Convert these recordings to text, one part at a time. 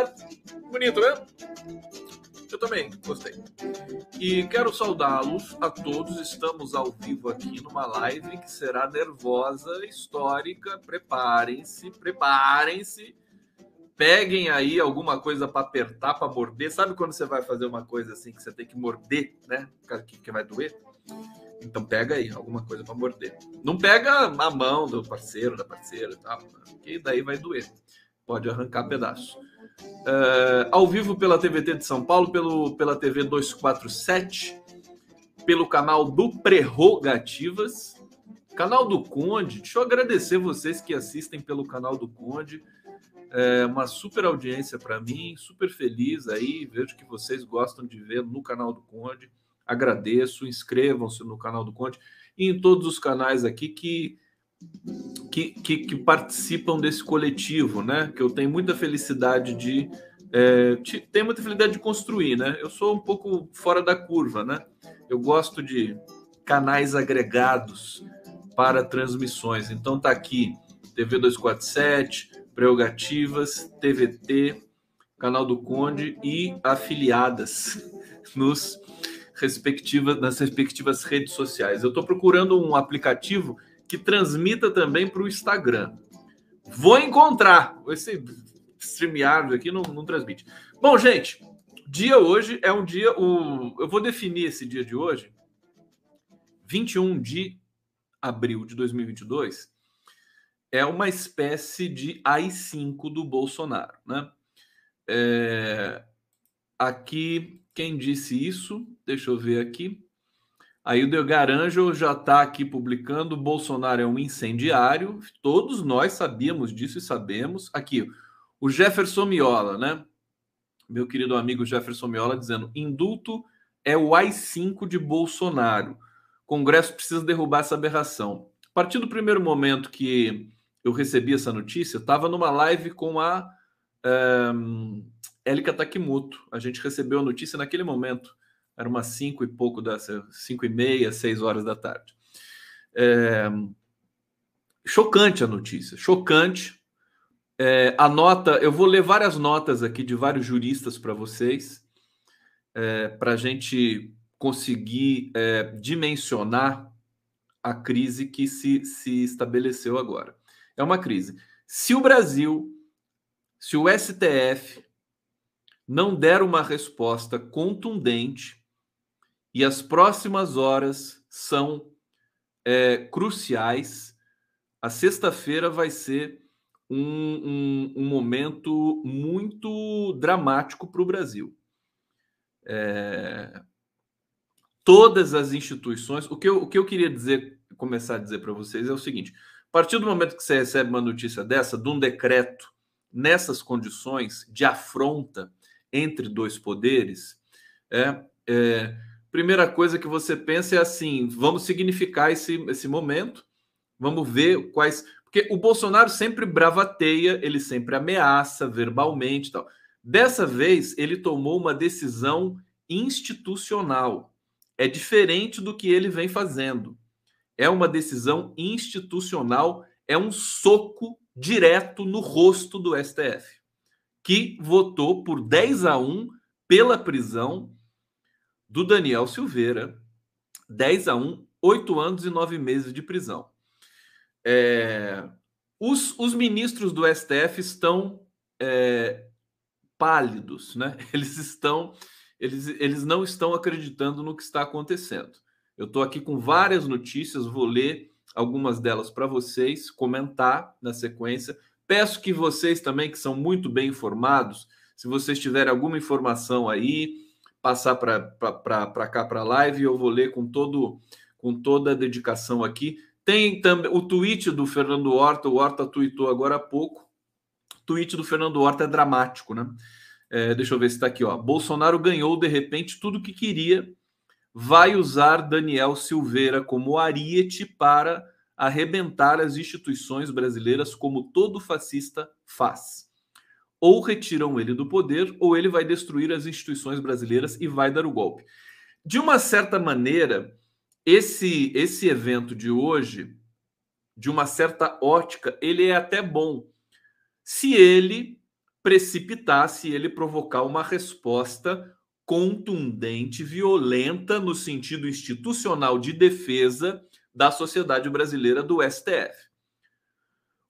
certo? Bonito, né? Eu também gostei. E quero saudá-los a todos. Estamos ao vivo aqui numa live que será nervosa, histórica. Preparem-se, preparem-se. Peguem aí alguma coisa para apertar, para morder. Sabe quando você vai fazer uma coisa assim que você tem que morder, né? Que, vai doer? Então pega aí alguma coisa para morder. Não pega a mão do parceiro, da parceira, tá? Que daí vai doer. Pode arrancar pedaço. Uh, ao vivo pela TVT de São Paulo, pelo, pela TV 247, pelo canal do Prerrogativas, canal do Conde. Deixa eu agradecer vocês que assistem pelo canal do Conde. É uma super audiência para mim, super feliz aí. Vejo que vocês gostam de ver no canal do Conde. Agradeço, inscrevam-se no canal do Conde e em todos os canais aqui que que, que, que, participam desse coletivo, né? Que eu tenho muita felicidade de é, tenho muita felicidade de construir, né? Eu sou um pouco fora da curva, né? Eu gosto de canais agregados para transmissões. Então tá aqui TV 247, Prerrogativas, TVT, Canal do Conde e afiliadas nos respectivas nas respectivas redes sociais. Eu estou procurando um aplicativo que transmita também para o Instagram. Vou encontrar. Esse StreamYard aqui não, não transmite. Bom, gente, dia hoje é um dia. O, eu vou definir esse dia de hoje, 21 de abril de 2022, é uma espécie de AI-5 do Bolsonaro. Né? É, aqui, quem disse isso? Deixa eu ver aqui. Aí o Delgaranjo já está aqui publicando: Bolsonaro é um incendiário. Todos nós sabíamos disso e sabemos. Aqui, o Jefferson Miola, né? Meu querido amigo Jefferson Miola dizendo: indulto é o AI-5 de Bolsonaro. O Congresso precisa derrubar essa aberração. A partir do primeiro momento que eu recebi essa notícia, estava numa live com a um, Elika Takimoto. A gente recebeu a notícia naquele momento era umas cinco e pouco das cinco e meia, seis horas da tarde. É, chocante a notícia, chocante. É, a nota, eu vou ler várias notas aqui de vários juristas para vocês, é, para a gente conseguir é, dimensionar a crise que se, se estabeleceu agora. É uma crise. Se o Brasil, se o STF não der uma resposta contundente e as próximas horas são é, cruciais. A sexta-feira vai ser um, um, um, momento muito dramático para o Brasil. É, todas as instituições. O que, eu, o que eu queria dizer, começar a dizer para vocês é o seguinte: a partir do momento que você recebe uma notícia dessa, de um decreto nessas condições de afronta entre dois poderes, é, é primeira coisa que você pensa é assim: vamos significar esse, esse momento, vamos ver quais. Porque o Bolsonaro sempre bravateia, ele sempre ameaça verbalmente tal. Dessa vez, ele tomou uma decisão institucional. É diferente do que ele vem fazendo. É uma decisão institucional, é um soco direto no rosto do STF, que votou por 10 a 1 pela prisão do Daniel Silveira, 10 a 1, 8 anos e 9 meses de prisão. É, os, os, ministros do STF estão é, pálidos, né? Eles estão, eles, eles não estão acreditando no que está acontecendo. Eu estou aqui com várias notícias, vou ler algumas delas para vocês, comentar na sequência. Peço que vocês também, que são muito bem informados, se vocês tiverem alguma informação aí, passar para cá para a live e eu vou ler com todo com toda a dedicação aqui. Tem também o tweet do Fernando Horta, o Horta tweetou agora há pouco. O tweet do Fernando Horta é dramático, né? É, deixa eu ver se está aqui, ó. Bolsonaro ganhou de repente tudo que queria, vai usar Daniel Silveira como ariete para arrebentar as instituições brasileiras como todo fascista faz. Ou retiram ele do poder, ou ele vai destruir as instituições brasileiras e vai dar o golpe. De uma certa maneira, esse esse evento de hoje, de uma certa ótica, ele é até bom se ele precipitar, se ele provocar uma resposta contundente, violenta no sentido institucional de defesa da sociedade brasileira do STF.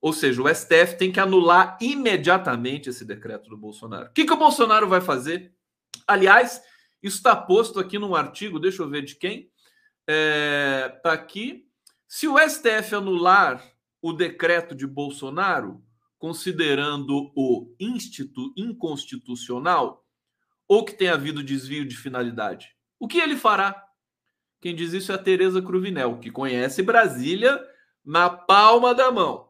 Ou seja, o STF tem que anular imediatamente esse decreto do Bolsonaro. O que, que o Bolsonaro vai fazer? Aliás, isso está posto aqui num artigo, deixa eu ver de quem. Está é, aqui. Se o STF anular o decreto de Bolsonaro, considerando o inconstitucional, ou que tenha havido desvio de finalidade, o que ele fará? Quem diz isso é a Tereza Cruvinel, que conhece Brasília na palma da mão.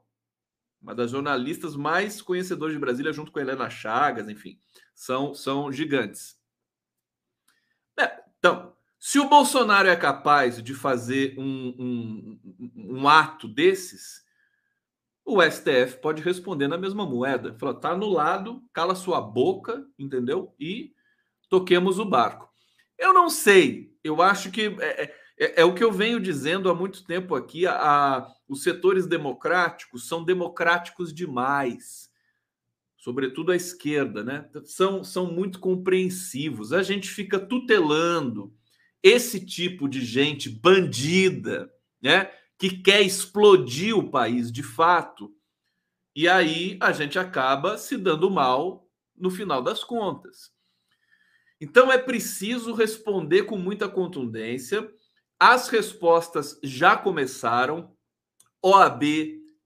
Uma das jornalistas mais conhecedoras de Brasília, junto com Helena Chagas, enfim, são, são gigantes. É, então, se o Bolsonaro é capaz de fazer um, um, um ato desses, o STF pode responder na mesma moeda. Fala, tá anulado, cala sua boca, entendeu? E toquemos o barco. Eu não sei, eu acho que é, é, é, é o que eu venho dizendo há muito tempo aqui. A, a, os setores democráticos são democráticos demais, sobretudo a esquerda, né? São, são muito compreensivos. A gente fica tutelando esse tipo de gente bandida, né? Que quer explodir o país de fato. E aí a gente acaba se dando mal no final das contas. Então é preciso responder com muita contundência. As respostas já começaram. OAB,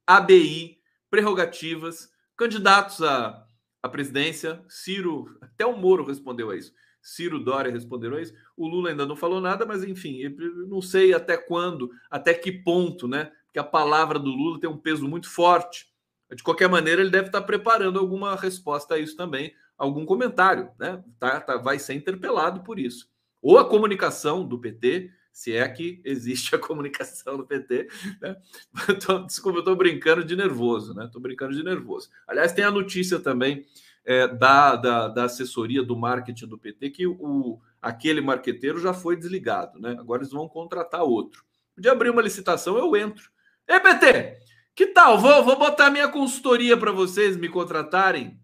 ABI, prerrogativas, candidatos à, à presidência. Ciro, até o Moro respondeu a isso. Ciro Dória respondeu a isso. O Lula ainda não falou nada, mas enfim, não sei até quando, até que ponto, né? Que a palavra do Lula tem um peso muito forte. De qualquer maneira, ele deve estar preparando alguma resposta a isso também, algum comentário, né? Tá, tá, vai ser interpelado por isso. Ou a comunicação do PT, se é que existe a comunicação do PT, né? Tô, desculpa, eu estou brincando de nervoso, né? Estou brincando de nervoso. Aliás, tem a notícia também é, da, da, da, assessoria do marketing do PT que o, aquele marqueteiro já foi desligado, né? Agora eles vão contratar outro. De abrir uma licitação, eu entro. Ei, PT, que tal? Vou, vou botar minha consultoria para vocês me contratarem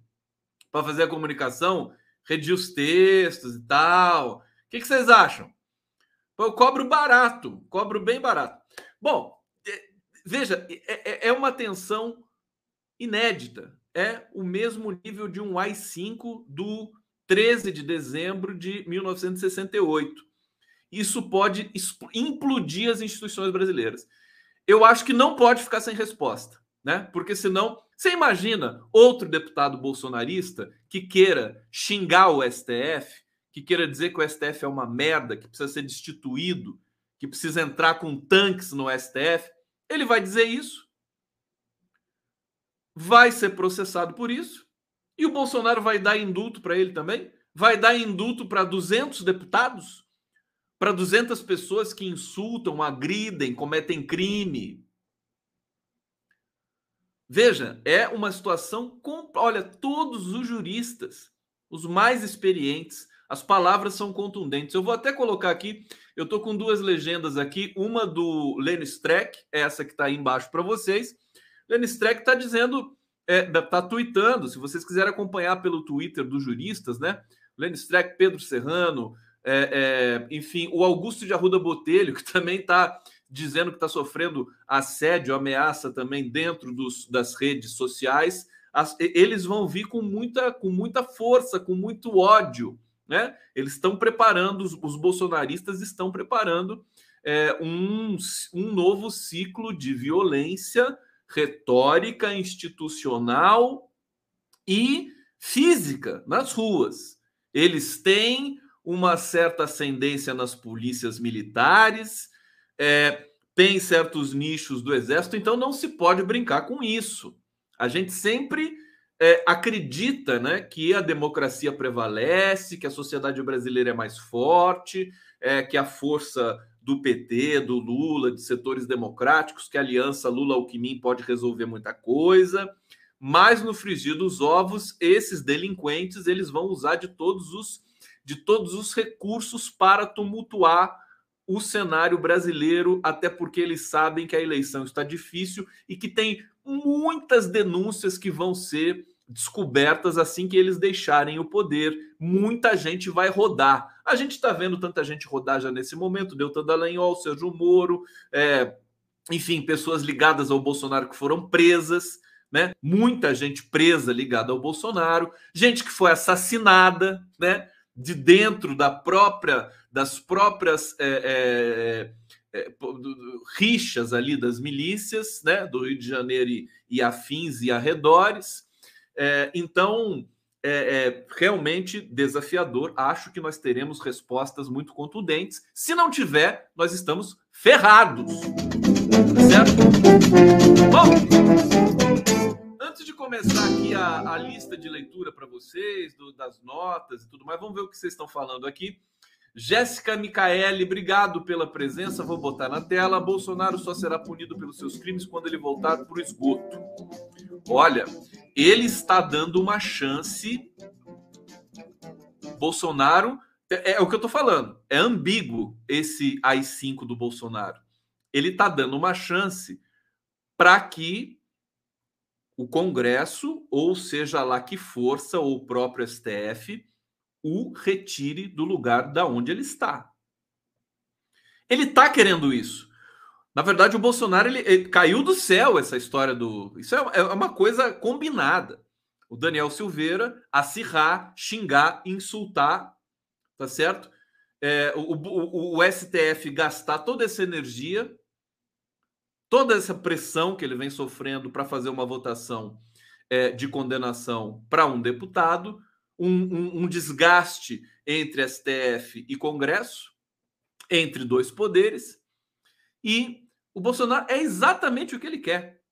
para fazer a comunicação, redigir os textos e tal. O que, que vocês acham? Eu cobro barato, cobro bem barato. Bom, é, veja, é, é, é uma tensão inédita. É o mesmo nível de um AI-5 do 13 de dezembro de 1968. Isso pode implodir as instituições brasileiras. Eu acho que não pode ficar sem resposta, né? Porque senão você imagina outro deputado bolsonarista que queira xingar o STF, que queira dizer que o STF é uma merda, que precisa ser destituído, que precisa entrar com tanques no STF? Ele vai dizer isso, vai ser processado por isso, e o Bolsonaro vai dar indulto para ele também? Vai dar indulto para 200 deputados? Para 200 pessoas que insultam, agridem, cometem crime? Veja, é uma situação olha, todos os juristas, os mais experientes, as palavras são contundentes. Eu vou até colocar aqui, eu estou com duas legendas aqui, uma do Lenny Streck, essa que está aí embaixo para vocês. Lenny Streck está dizendo, está é, tá tweetando, se vocês quiserem acompanhar pelo Twitter dos juristas, né? Lenny Streck, Pedro Serrano, é, é, enfim, o Augusto de Arruda Botelho, que também está dizendo que está sofrendo assédio, ameaça também dentro dos, das redes sociais, as, eles vão vir com muita, com muita força, com muito ódio. Né? Eles estão preparando, os, os bolsonaristas estão preparando é, um, um novo ciclo de violência retórica, institucional e física nas ruas. Eles têm uma certa ascendência nas polícias militares, é, tem certos nichos do exército, então não se pode brincar com isso. A gente sempre é, acredita né, que a democracia prevalece, que a sociedade brasileira é mais forte, é, que a força do PT, do Lula, de setores democráticos, que a aliança Lula-Alckmin pode resolver muita coisa. Mas no frigir dos ovos, esses delinquentes eles vão usar de todos os de todos os recursos para tumultuar o cenário brasileiro, até porque eles sabem que a eleição está difícil e que tem muitas denúncias que vão ser descobertas assim que eles deixarem o poder. Muita gente vai rodar. A gente está vendo tanta gente rodar já nesse momento, Deltan Dallagnol, Sérgio Moro, é, enfim, pessoas ligadas ao Bolsonaro que foram presas, né? Muita gente presa ligada ao Bolsonaro, gente que foi assassinada, né? De dentro da própria, das próprias é, é, é, rixas ali das milícias, né? Do Rio de Janeiro e, e afins e arredores. É, então, é, é, realmente desafiador. Acho que nós teremos respostas muito contundentes. Se não tiver, nós estamos ferrados. Certo? Bom, começar aqui a, a lista de leitura para vocês, do, das notas e tudo mais, vamos ver o que vocês estão falando aqui. Jéssica Micaele, obrigado pela presença. Vou botar na tela. Bolsonaro só será punido pelos seus crimes quando ele voltar para o esgoto. Olha, ele está dando uma chance. Bolsonaro. É, é o que eu estou falando. É ambíguo esse AI-5 do Bolsonaro. Ele está dando uma chance para que o Congresso, ou seja lá que força, ou o próprio STF, o retire do lugar da onde ele está. Ele está querendo isso. Na verdade, o Bolsonaro ele, ele, caiu do céu essa história do. Isso é, é uma coisa combinada. O Daniel Silveira acirrar, xingar, insultar, tá certo? É, o, o, o STF gastar toda essa energia, toda essa pressão que ele vem sofrendo para fazer uma votação é, de condenação para um deputado, um, um, um desgaste entre STF e Congresso, entre dois poderes, e o Bolsonaro é exatamente o que ele quer.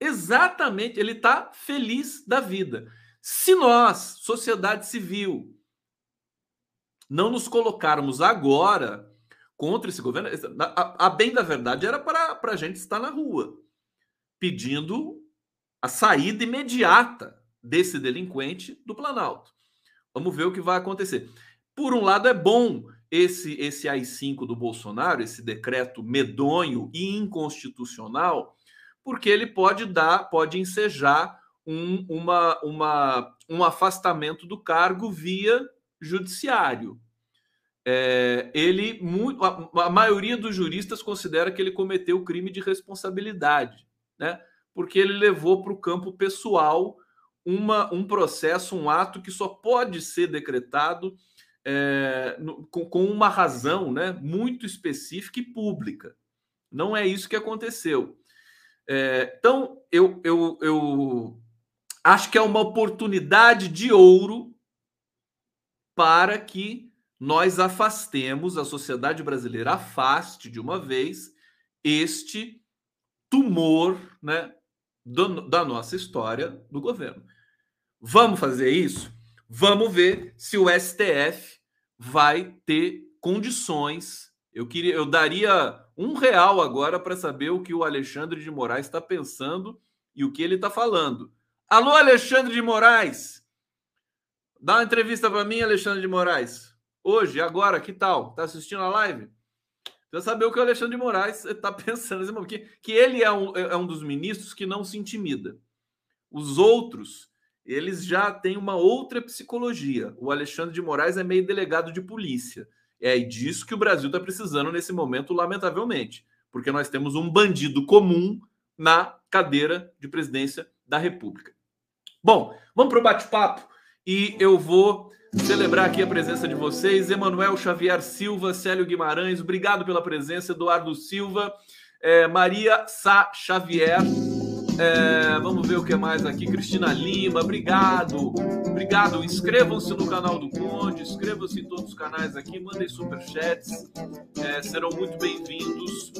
Exatamente, ele está feliz da vida. Se nós, sociedade civil, não nos colocarmos agora contra esse governo, a, a bem da verdade era para a gente estar na rua, pedindo a saída imediata desse delinquente do Planalto. Vamos ver o que vai acontecer. Por um lado, é bom esse, esse AI-5 do Bolsonaro, esse decreto medonho e inconstitucional, porque ele pode dar, pode ensejar um, uma, uma, um afastamento do cargo via judiciário. É, ele, a, a maioria dos juristas considera que ele cometeu crime de responsabilidade, né? Porque ele levou para o campo pessoal uma, um processo, um ato que só pode ser decretado é, no, com, com, uma razão né, muito específica e pública. Não é isso que aconteceu. É, então, eu, eu, eu acho que é uma oportunidade de ouro para que nós afastemos, a sociedade brasileira afaste de uma vez este tumor né, do, da nossa história do governo. Vamos fazer isso? Vamos ver se o STF vai ter condições. Eu queria, eu daria um real agora para saber o que o Alexandre de Moraes está pensando e o que ele está falando. Alô, Alexandre de Moraes! Dá uma entrevista para mim, Alexandre de Moraes. Hoje, agora, que tal? Tá assistindo a live? Precisa saber o que o Alexandre de Moraes está pensando. Que, que ele é um, é um dos ministros que não se intimida. Os outros, eles já têm uma outra psicologia. O Alexandre de Moraes é meio delegado de polícia. É disso que o Brasil está precisando nesse momento, lamentavelmente. Porque nós temos um bandido comum na cadeira de presidência da República. Bom, vamos para o bate-papo e eu vou celebrar aqui a presença de vocês. Emanuel Xavier Silva, Célio Guimarães, obrigado pela presença. Eduardo Silva, é, Maria Sá Xavier, É, vamos ver o que mais aqui. Cristina Lima, obrigado. Obrigado. Inscrevam-se no canal do Conde, inscrevam-se em todos os canais aqui, mandem superchats. É, serão muito bem-vindos.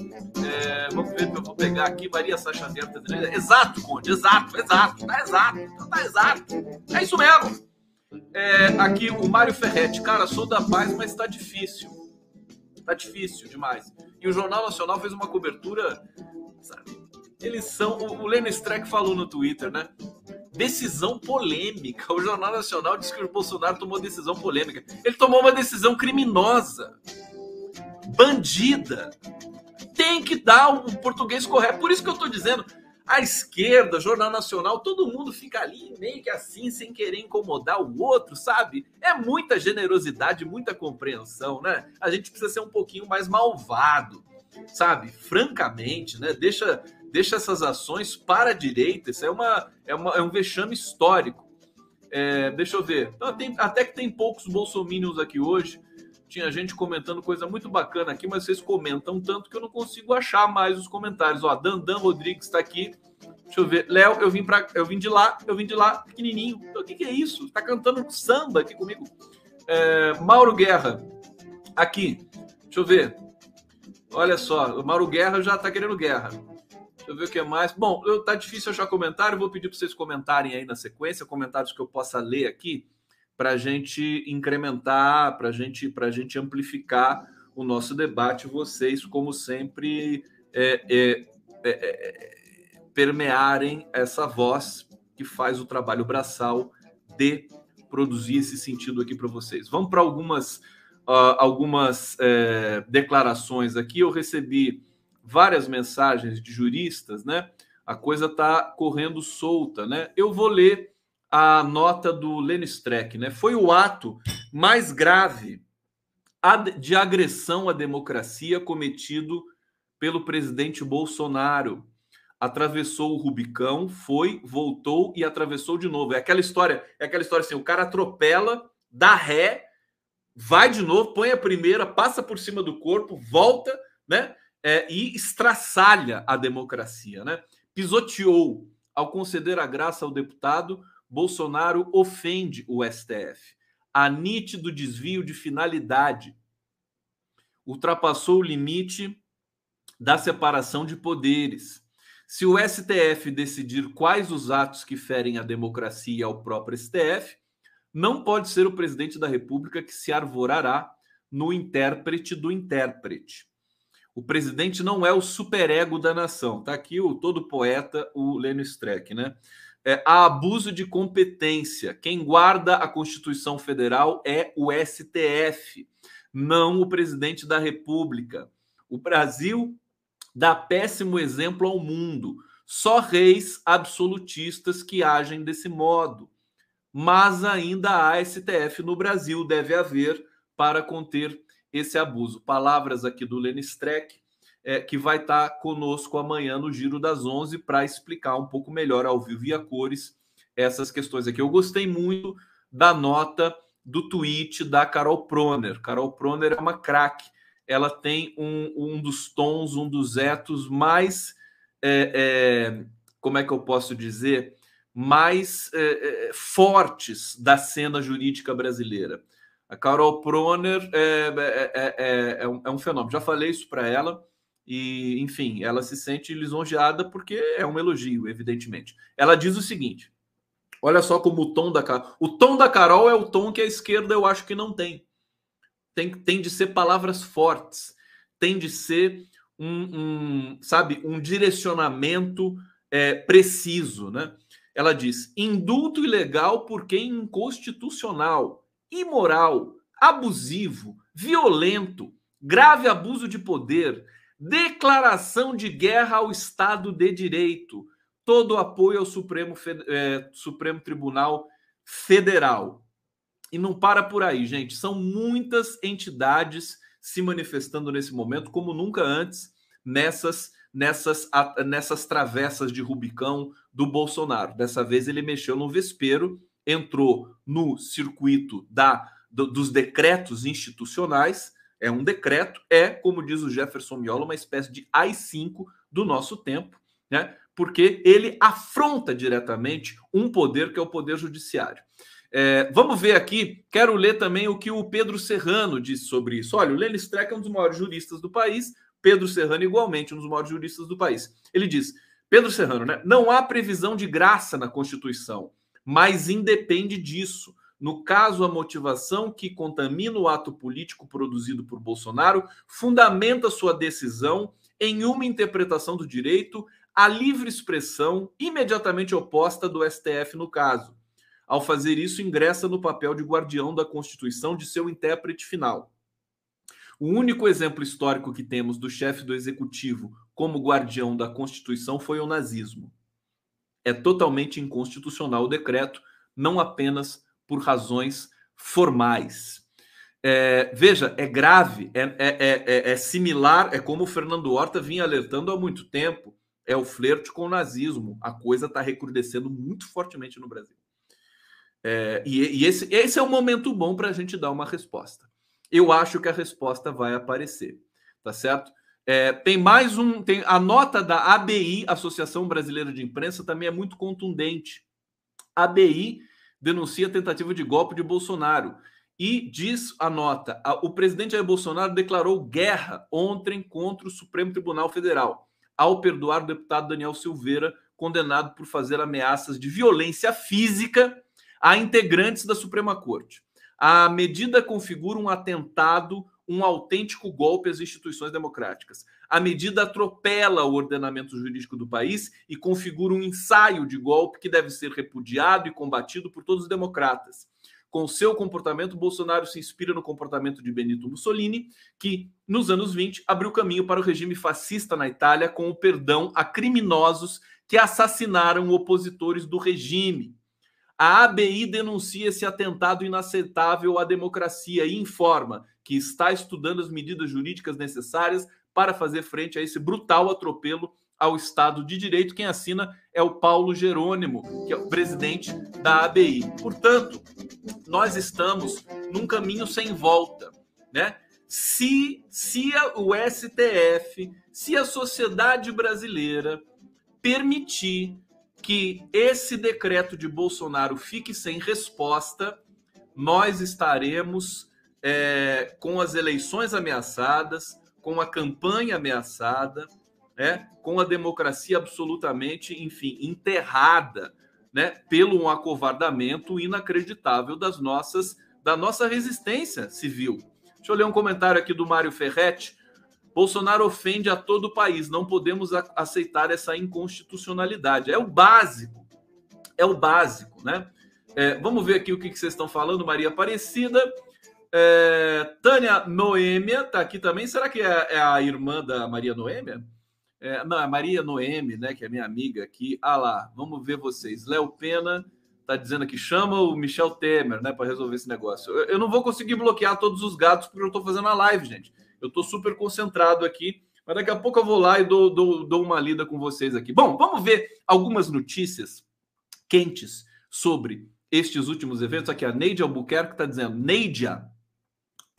É, vamos ver eu vou pegar aqui. Maria Sacha Neto. Exato, Conde, exato, exato. Tá exato, tá exato. É isso mesmo. É, aqui o Mário Ferretti. Cara, sou da paz, mas tá difícil. Tá difícil demais. E o Jornal Nacional fez uma cobertura, sabe? Eles são. O, Leno Streck falou no Twitter, né? Decisão polêmica. O Jornal Nacional disse que o Bolsonaro tomou decisão polêmica. Ele tomou uma decisão criminosa, bandida. Tem que dar o português correto. Por isso que eu estou dizendo, a esquerda, Jornal Nacional, todo mundo fica ali meio que assim, sem querer incomodar o outro, sabe? É muita generosidade, muita compreensão, né? A gente precisa ser um pouquinho mais malvado, sabe? Francamente, né? Deixa deixa essas ações para a direita. Isso é, uma, é, uma, é um vexame histórico. É, deixa eu ver. Então, tem, até que tem poucos bolsominions aqui hoje. Tinha gente comentando coisa muito bacana aqui, mas vocês comentam tanto que eu não consigo achar mais os comentários. Ó, Dandan Rodrigues está aqui. Deixa eu ver. Léo, eu vim para, eu vim de lá, eu vim de lá, pequenininho. Então, o que, que é isso? Está cantando samba aqui comigo. É, Mauro Guerra, aqui. Deixa eu ver. Olha só, o Mauro Guerra já está querendo guerra. Deixa eu ver o que mais. Bom, eu, tá difícil achar comentário, vou pedir para vocês comentarem aí na sequência, comentários que eu possa ler aqui, para a gente incrementar, para gente, a gente amplificar o nosso debate. Vocês, como sempre, é, é, é, é, permearem essa voz que faz o trabalho braçal de produzir esse sentido aqui para vocês. Vamos para algumas, uh, algumas é, declarações aqui. Eu recebi várias mensagens de juristas, né? A coisa está correndo solta, né? Eu vou ler a nota do Lenny Streck, né? Foi o ato mais grave de agressão à democracia cometido pelo presidente Bolsonaro. Atravessou o Rubicão, foi, voltou e atravessou de novo. É aquela história, é aquela história assim, o cara atropela, dá ré, vai de novo, põe a primeira, passa por cima do corpo, volta, né? é, e estraçalha a democracia, né? Pisoteou. Ao conceder a graça ao deputado, Bolsonaro ofende o STF. Há nítido desvio de finalidade. Ultrapassou o limite da separação de poderes. Se o STF decidir quais os atos que ferem a democracia ao próprio STF, não pode ser o presidente da República que se arvorará no intérprete do intérprete. O presidente não é o superego da nação. Tá aqui o todo poeta, o Lênin Streck, né? É, há abuso de competência. Quem guarda a Constituição Federal é o STF, não o presidente da República. O Brasil dá péssimo exemplo ao mundo. Só reis absolutistas que agem desse modo. Mas ainda há STF no Brasil, deve haver para conter esse abuso. Palavras aqui do Lenny Streck, é, que vai estar tá conosco amanhã no Giro das 11 para explicar um pouco melhor ao vivo e a cores essas questões aqui. Eu gostei muito da nota do tweet da Carol Proner. Carol Proner é uma craque. Ela tem um, um dos tons, um dos etos mais, é, é, como é que eu posso dizer, mais é, é, fortes da cena jurídica brasileira. A Carol Proner é, é, é, um, é um fenômeno. Já falei isso para ela e, enfim, ela se sente lisonjeada porque é um elogio, evidentemente. Ela diz o seguinte: olha só como o tom da Carol. O tom da Carol é o tom que a esquerda eu acho que não tem. Tem, tem de ser palavras fortes, tem de ser um, um sabe, um direcionamento é, preciso, né? Ela diz: indulto ilegal porque inconstitucional imoral, abusivo, violento, grave abuso de poder, declaração de guerra ao Estado de Direito, todo apoio ao Supremo, é, Supremo Tribunal Federal. E não para por aí, gente. São muitas entidades se manifestando nesse momento, como nunca antes, nessas, nessas, nessas travessas de Rubicão do Bolsonaro. Dessa vez ele mexeu no vespeiro entrou no circuito da, do, dos decretos institucionais. É um decreto, é, como diz o Jefferson Miola, uma espécie de AI-5 do nosso tempo, né? porque ele afronta diretamente um poder que é o poder judiciário. É, vamos ver aqui, quero ler também o que o Pedro Serrano disse sobre isso. Olha, o Lênin Streck é um dos maiores juristas do país, Pedro Serrano, igualmente, um dos maiores juristas do país. Ele diz: Pedro Serrano, né? Não há previsão de graça na Constituição, mas independe disso. No caso, a motivação que contamina o ato político produzido por Bolsonaro fundamenta sua decisão em uma interpretação do direito à livre expressão imediatamente oposta do STF no caso. Ao fazer isso, ingressa no papel de guardião da Constituição de seu intérprete final. O único exemplo histórico que temos do chefe do executivo como guardião da Constituição foi o nazismo. É totalmente inconstitucional o decreto, não apenas por razões formais. É, veja, é grave, é, é, é, similar, é como o Fernando Horta vinha alertando há muito tempo. É o flerte com o nazismo. A coisa está recrudescendo muito fortemente no Brasil. e, e esse, esse é o momento bom para a gente dar uma resposta eu acho que a resposta vai aparecer, tá certo? É, tem mais um, tem a nota da ABI, Associação Brasileira de Imprensa, também é muito contundente. ABI denuncia tentativa de golpe de Bolsonaro e diz a nota: o presidente Jair Bolsonaro declarou guerra ontem contra o Supremo Tribunal Federal ao perdoar o deputado Daniel Silveira, condenado por fazer ameaças de violência física a integrantes da Suprema Corte. A medida configura um atentado, um autêntico golpe às instituições democráticas. A medida atropela o ordenamento jurídico do país e configura um ensaio de golpe que deve ser repudiado e combatido por todos os democratas. Com seu comportamento, Bolsonaro se inspira no comportamento de Benito Mussolini, que, nos anos 20, abriu caminho para o regime fascista na Itália com o perdão a criminosos que assassinaram opositores do regime. A ABI denuncia esse atentado inaceitável à democracia e informa que está estudando as medidas jurídicas necessárias para fazer frente a esse brutal atropelo ao Estado de Direito. Quem assina é o Paulo Jerônimo, que é o presidente da ABI. Portanto, nós estamos num caminho sem volta, né? Se, se o STF, se a sociedade brasileira permitir que esse decreto de Bolsonaro fique sem resposta, nós estaremos é, com as eleições ameaçadas, com a campanha ameaçada, né, com a democracia absolutamente, enfim, enterrada, né, pelo um acovardamento inacreditável das nossas da nossa resistência civil. Deixa eu ler um comentário aqui do Mário Ferretti. Bolsonaro ofende a todo o país. Não podemos aceitar essa inconstitucionalidade. É o básico. É o básico, né? É, vamos ver aqui o que, vocês estão falando, Maria Aparecida. É, Tânia Noêmia está aqui também. Será que é, é, a irmã da Maria Noêmia? É, não, é Maria Noemi, né? Que é minha amiga aqui. Ah lá, vamos ver vocês. Léo Pena está dizendo que chama o Michel Temer, né? Para resolver esse negócio. Eu, eu, não vou conseguir bloquear todos os gatos porque eu estou fazendo a live, gente. Eu estou super concentrado aqui, mas daqui a pouco eu vou lá e dou, dou, dou uma lida com vocês aqui. Bom, vamos ver algumas notícias quentes sobre estes últimos eventos. Aqui a Neidia Albuquerque está dizendo: Neidia,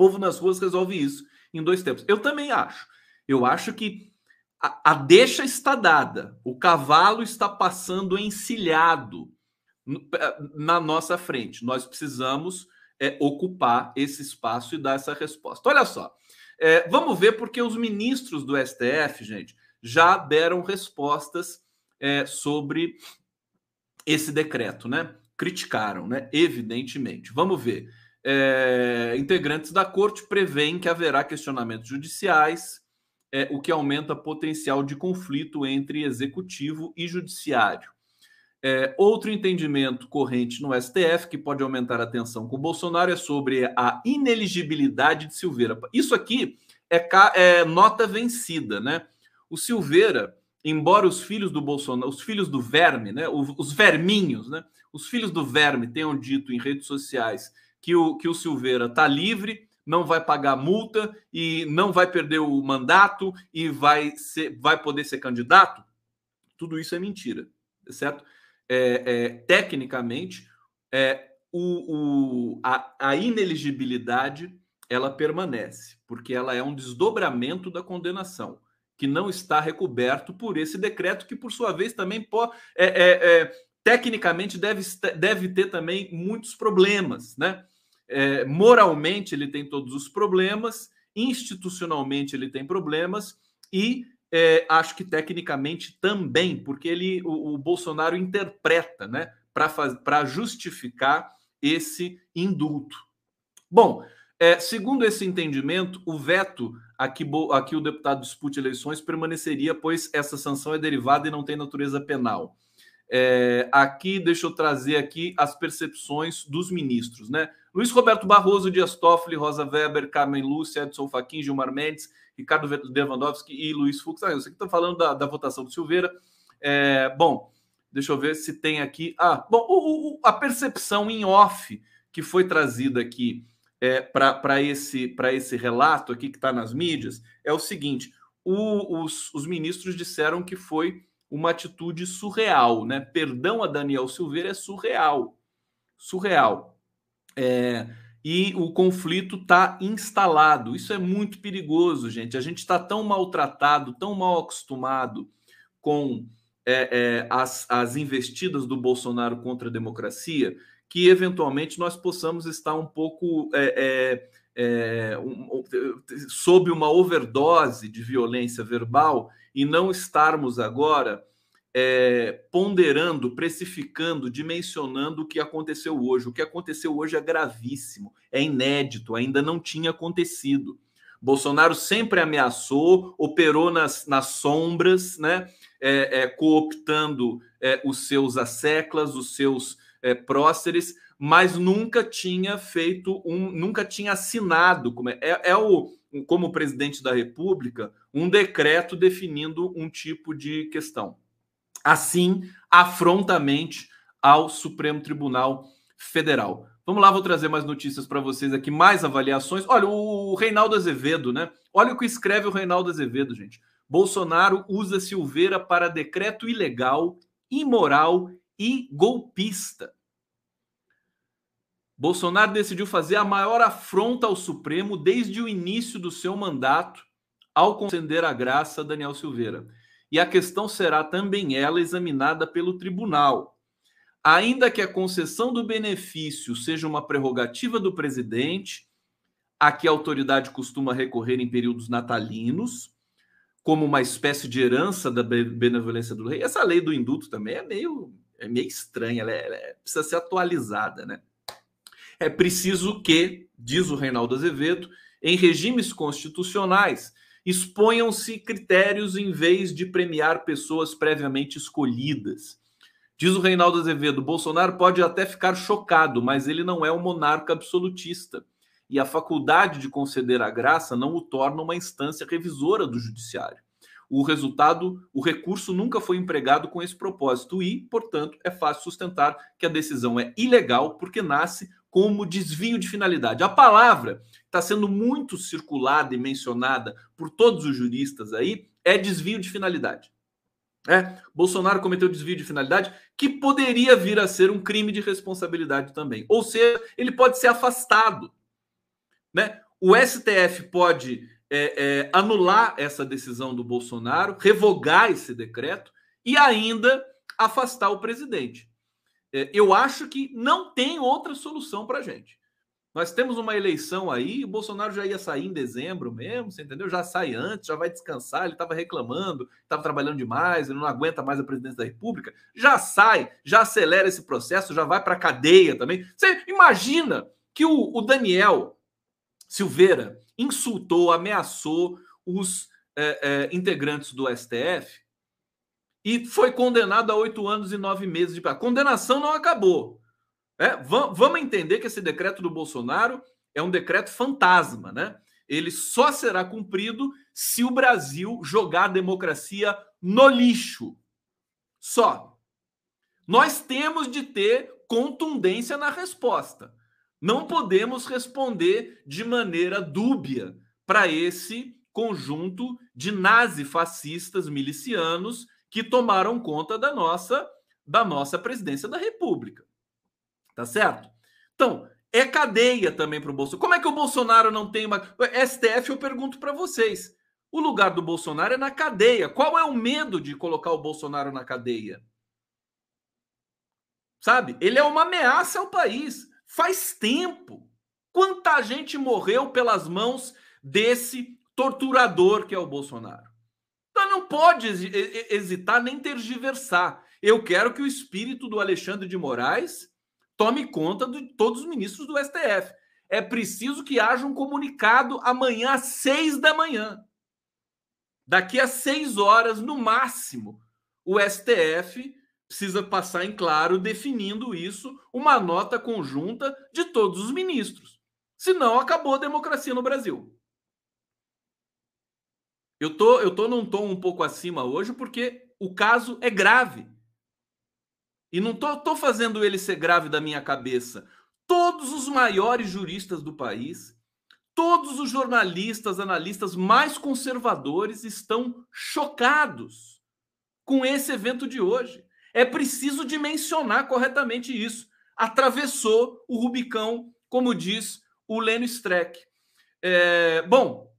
povo nas ruas resolve isso em dois tempos. Eu também acho. Eu acho que a, a deixa está dada, o cavalo está passando encilhado eh, na nossa frente. Nós precisamos é, ocupar esse espaço e dar essa resposta. Olha só, é, vamos ver porque os ministros do STF, gente, já deram respostas é, sobre esse decreto, né? Criticaram, né? Evidentemente. Vamos ver. É, integrantes da corte prevêem que haverá questionamentos judiciais, é, o que aumenta potencial de conflito entre executivo e judiciário. É, outro entendimento corrente no STF, que pode aumentar a tensão com o Bolsonaro, é sobre a ineligibilidade de Silveira. Isso aqui é, é nota vencida, né? O Silveira, embora os filhos do Bolsonaro, os filhos do verme, né? Os verminhos, né? Os filhos do verme tenham dito em redes sociais que o, que o Silveira está livre, não vai pagar multa e não vai perder o mandato e vai, ser, vai poder ser candidato, tudo isso é mentira, certo? é, é, tecnicamente, é, o, o, a, a ineligibilidade ela permanece, porque ela é um desdobramento da condenação, que não está recoberto por esse decreto, que por sua vez também pode, é, é, é, tecnicamente deve, deve ter também muitos problemas, né? É, moralmente ele tem todos os problemas, institucionalmente ele tem problemas e é, acho que tecnicamente também, porque ele o, o Bolsonaro interpreta, né, para justificar esse indulto. Bom, é, segundo esse entendimento, o veto a que, a que o deputado dispute eleições permaneceria, pois essa sanção é derivada e não tem natureza penal. É, aqui, deixa eu trazer aqui as percepções dos ministros, né? Luiz Roberto Barroso, Dias Toffoli, Rosa Weber, Carmen Lúcia, Edson Fachin, Gilmar Mendes, Ricardo Lewandowski e Luiz Fux. Ah, eu sei que estão falando da, da, votação do Silveira. É, bom, deixa eu ver se tem aqui. Ah, bom, o, o, a percepção em off que foi trazida aqui é, para esse, esse relato aqui que está nas mídias é o seguinte: o, os, os ministros disseram que foi uma atitude surreal, né? Perdão a Daniel Silveira é surreal, surreal. É, e o conflito está instalado. Isso é muito perigoso, gente. A gente está tão maltratado, tão mal acostumado com é, é, as, as investidas do Bolsonaro contra a democracia que eventualmente nós possamos estar um pouco é, é, é, um, sob uma overdose de violência verbal e não estarmos agora é, ponderando, precificando, dimensionando o que aconteceu hoje. O que aconteceu hoje é gravíssimo, é inédito, ainda não tinha acontecido. Bolsonaro sempre ameaçou, operou nas, nas sombras, né? É, é, cooptando é, os seus asseclas, os seus é, próceres, mas nunca tinha feito um, nunca tinha assinado como é, é, é o como presidente da República um decreto definindo um tipo de questão. Assim, afrontamente ao Supremo Tribunal Federal. Vamos lá, vou trazer mais notícias para vocês aqui, mais avaliações. Olha, o Reinaldo Azevedo, né? Olha o que escreve o Reinaldo Azevedo, gente. Bolsonaro usa Silveira para decreto ilegal, imoral e golpista. Bolsonaro decidiu fazer a maior afronta ao Supremo desde o início do seu mandato ao conceder a graça a Daniel Silveira. E a questão será também ela examinada pelo tribunal. Ainda que a concessão do benefício seja uma prerrogativa do presidente, a que a autoridade costuma recorrer em períodos natalinos, como uma espécie de herança da benevolência do rei. Essa lei do indulto também é meio é meio estranha, ela, é, ela é, precisa ser atualizada, né? É preciso que, diz o Reinaldo Azevedo, em regimes constitucionais exponham-se critérios em vez de premiar pessoas previamente escolhidas. Diz o Reinaldo Azevedo: Bolsonaro pode até ficar chocado, mas ele não é um monarca absolutista. E a faculdade de conceder a graça não o torna uma instância revisora do judiciário o resultado, o recurso nunca foi empregado com esse propósito e, portanto, é fácil sustentar que a decisão é ilegal porque nasce como desvio de finalidade. A palavra está sendo muito circulada e mencionada por todos os juristas aí é desvio de finalidade. É, Bolsonaro cometeu desvio de finalidade que poderia vir a ser um crime de responsabilidade também. Ou seja, ele pode ser afastado. Né? O STF pode é, é, anular essa decisão do Bolsonaro, revogar esse decreto e ainda afastar o presidente. É, eu acho que não tem outra solução para a gente. Nós temos uma eleição aí, o Bolsonaro já ia sair em dezembro mesmo, você entendeu? Já sai antes, já vai descansar. Ele estava reclamando, estava trabalhando demais, ele não aguenta mais a presidência da República. Já sai, já acelera esse processo, já vai para a cadeia também. Você imagina que o, o Daniel Silveira insultou, ameaçou os é, é, integrantes do STF e foi condenado a oito anos e nove meses de A condenação não acabou. É, vamos entender que esse decreto do Bolsonaro é um decreto fantasma, né? Ele só será cumprido se o Brasil jogar a democracia no lixo. Só. Nós temos de ter contundência na resposta. Não podemos responder de maneira dúbia para esse conjunto de nazi-fascistas milicianos que tomaram conta da nossa da nossa presidência da República. Tá certo? Então, é cadeia também para o Bolsonaro. Como é que o Bolsonaro não tem uma. STF, eu pergunto para vocês. O lugar do Bolsonaro é na cadeia. Qual é o medo de colocar o Bolsonaro na cadeia? Sabe? Ele é uma ameaça ao país. Faz tempo. Quanta gente morreu pelas mãos desse torturador que é o Bolsonaro? Não pode hesitar nem tergiversar. Eu quero que o espírito do Alexandre de Moraes tome conta de todos os ministros do STF. É preciso que haja um comunicado amanhã às seis da manhã. Daqui a seis horas, no máximo, o STF precisa passar em claro, definindo isso, uma nota conjunta de todos os ministros. Senão, acabou a democracia no Brasil. Eu tô, eu tô num tom um pouco acima hoje porque o caso é grave. E não tô, tô fazendo ele ser grave da minha cabeça. Todos os maiores juristas do país, todos os jornalistas, analistas mais conservadores estão chocados com esse evento de hoje. É preciso dimensionar corretamente isso. Atravessou o Rubicão, como diz o Leno Streck. É, bom,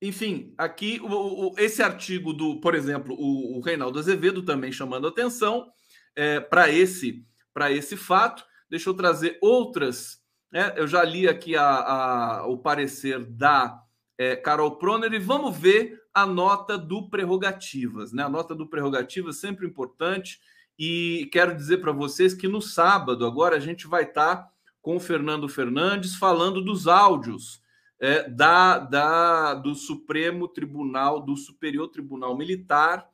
enfim, aqui o, o, esse artigo do, por exemplo, o, o Reinaldo Azevedo também chamando atenção é, para esse para esse fato. Deixa eu trazer outras. Né? Eu já li aqui a, a o parecer da é, Carol Proner e vamos ver a nota do Prerrogativas. Né? A nota do Prerrogativas sempre importante. E quero dizer para vocês que no sábado, agora, a gente vai estar tá com o Fernando Fernandes falando dos áudios é, da, da, do Supremo Tribunal, do Superior Tribunal Militar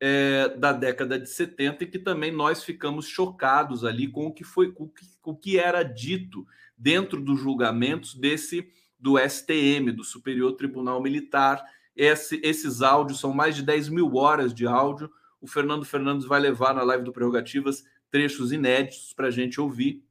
é, da década de 70, e que também nós ficamos chocados ali com o que foi, com o que, com o que era dito dentro dos julgamentos desse do STM, do Superior Tribunal Militar esse, esses áudios são mais de 10 mil horas de áudio. O Fernando Fernandes vai levar na live do Prerrogativas trechos inéditos para a gente ouvir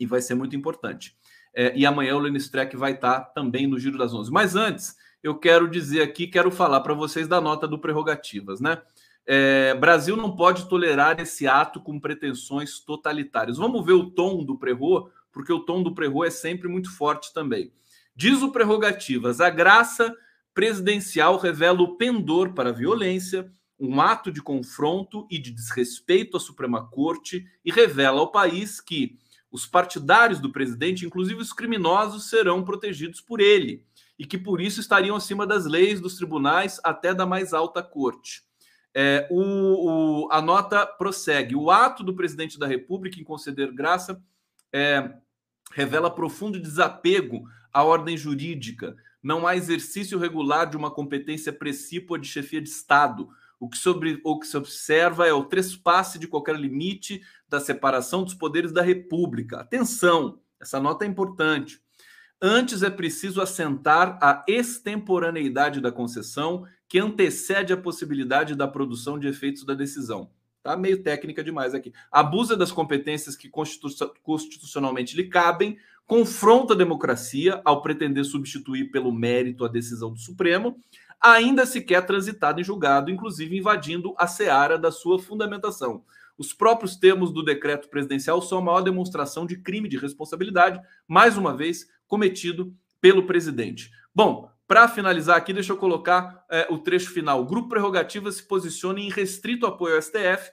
e vai ser muito importante. É, e amanhã o Lenny Streck vai estar tá também no Giro das Onze. Mas antes, eu quero dizer aqui, quero falar para vocês da nota do Prerrogativas, né? É, Brasil não pode tolerar esse ato com pretensões totalitárias. Vamos ver o tom do Prerro, porque o tom do Prerro é sempre muito forte também. Diz o Prerrogativas: a graça presidencial revela o pendor para a violência, um ato de confronto e de desrespeito à Suprema Corte e revela ao país que os partidários do presidente, inclusive os criminosos, serão protegidos por ele e que por isso estariam acima das leis, dos tribunais, até da mais alta corte. É, o, o, a nota prossegue. O ato do presidente da República em conceder graça é, revela profundo desapego à ordem jurídica, não há exercício regular de uma competência precípua de chefia de Estado. O que, sobre, o que se observa é o trespasse de qualquer limite da separação dos poderes da República. Atenção, essa nota é importante. Antes é preciso assentar a extemporaneidade da concessão, que antecede a possibilidade da produção de efeitos da decisão. Tá meio técnica demais aqui. Abusa das competências que constitucionalmente lhe cabem, confronta a democracia ao pretender substituir pelo mérito a decisão do Supremo, ainda sequer transitado em julgado, inclusive invadindo a seara da sua fundamentação. Os próprios termos do decreto presidencial são a maior demonstração de crime de responsabilidade, mais uma vez, cometido pelo presidente. Bom, para finalizar aqui, deixa eu colocar é, o trecho final. O Grupo Prerrogativa se posiciona em restrito apoio ao STF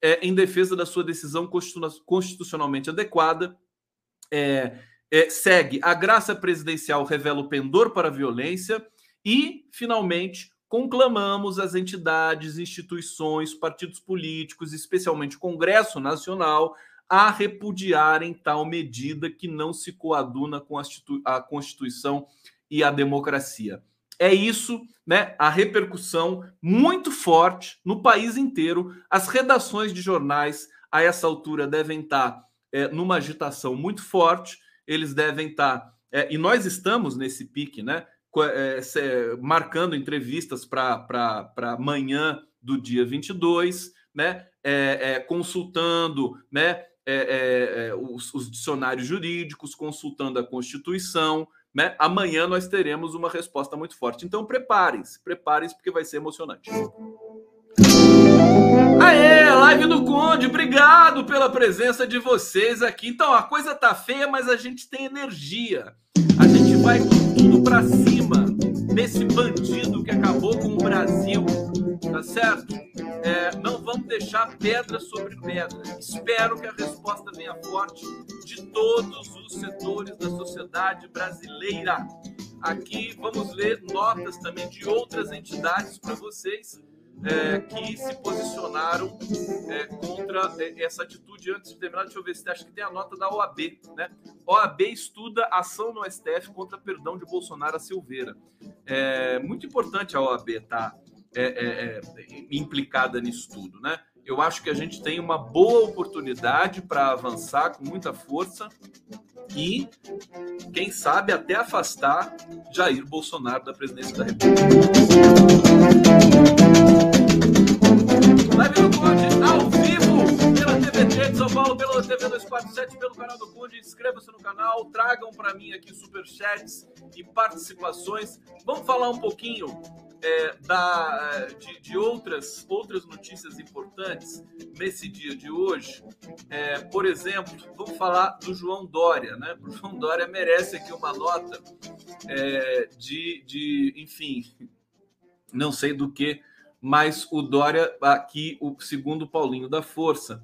é, em defesa da sua decisão constitucionalmente adequada. É, é, segue a graça presidencial revela o pendor para a violência e, finalmente, conclamamos as entidades, instituições, partidos políticos, especialmente o Congresso Nacional, a repudiarem tal medida que não se coaduna com a Constituição e a democracia. É isso, né? A repercussão muito forte no país inteiro. As redações de jornais a essa altura devem estar é, numa agitação muito forte eles devem estar. É, e nós estamos nesse pique, né? É, é, marcando entrevistas para amanhã do dia 22, né? É, é, consultando né? É, os, os, dicionários jurídicos, consultando a Constituição. Né? Amanhã nós teremos uma resposta muito forte. Então preparem-se, preparem-se, porque vai ser emocionante. Aê, live do Conde, obrigado pela presença de vocês aqui. Então, a coisa tá feia, mas a gente tem energia. A gente vai com tudo para cima. desse bandido que acabou com o Brasil, tá certo? É, não vamos deixar pedra sobre pedra. Espero que a resposta venha forte de todos os setores da sociedade brasileira. Aqui vamos ler notas também de outras entidades para vocês é, que se posicionaram é, contra é, essa atitude. Antes de terminar, deixa eu ver se acho que tem a nota da OAB, né? OAB estuda ação no STF contra perdão de Bolsonaro a Silveira. É muito importante a OAB estar tá, é, é, é, implicada nisso tudo, né? Eu acho que a gente tem uma boa oportunidade para avançar com muita força e, quem sabe, até afastar Jair Bolsonaro da presidência da República. Live do Conde, ao vivo, pela TVT de São Paulo, pela TV 247, pelo canal do Conde. Inscreva-se no canal, tragam para mim aqui superchats e participações. Vamos falar um pouquinho é, da, de, de, outras, outras notícias importantes nesse dia de hoje. É, por exemplo, vamos falar do João Dória. Né? O João Dória merece aqui uma nota é, de, de, enfim, não sei do que mas o Dória, aqui, o segundo Paulinho da Força,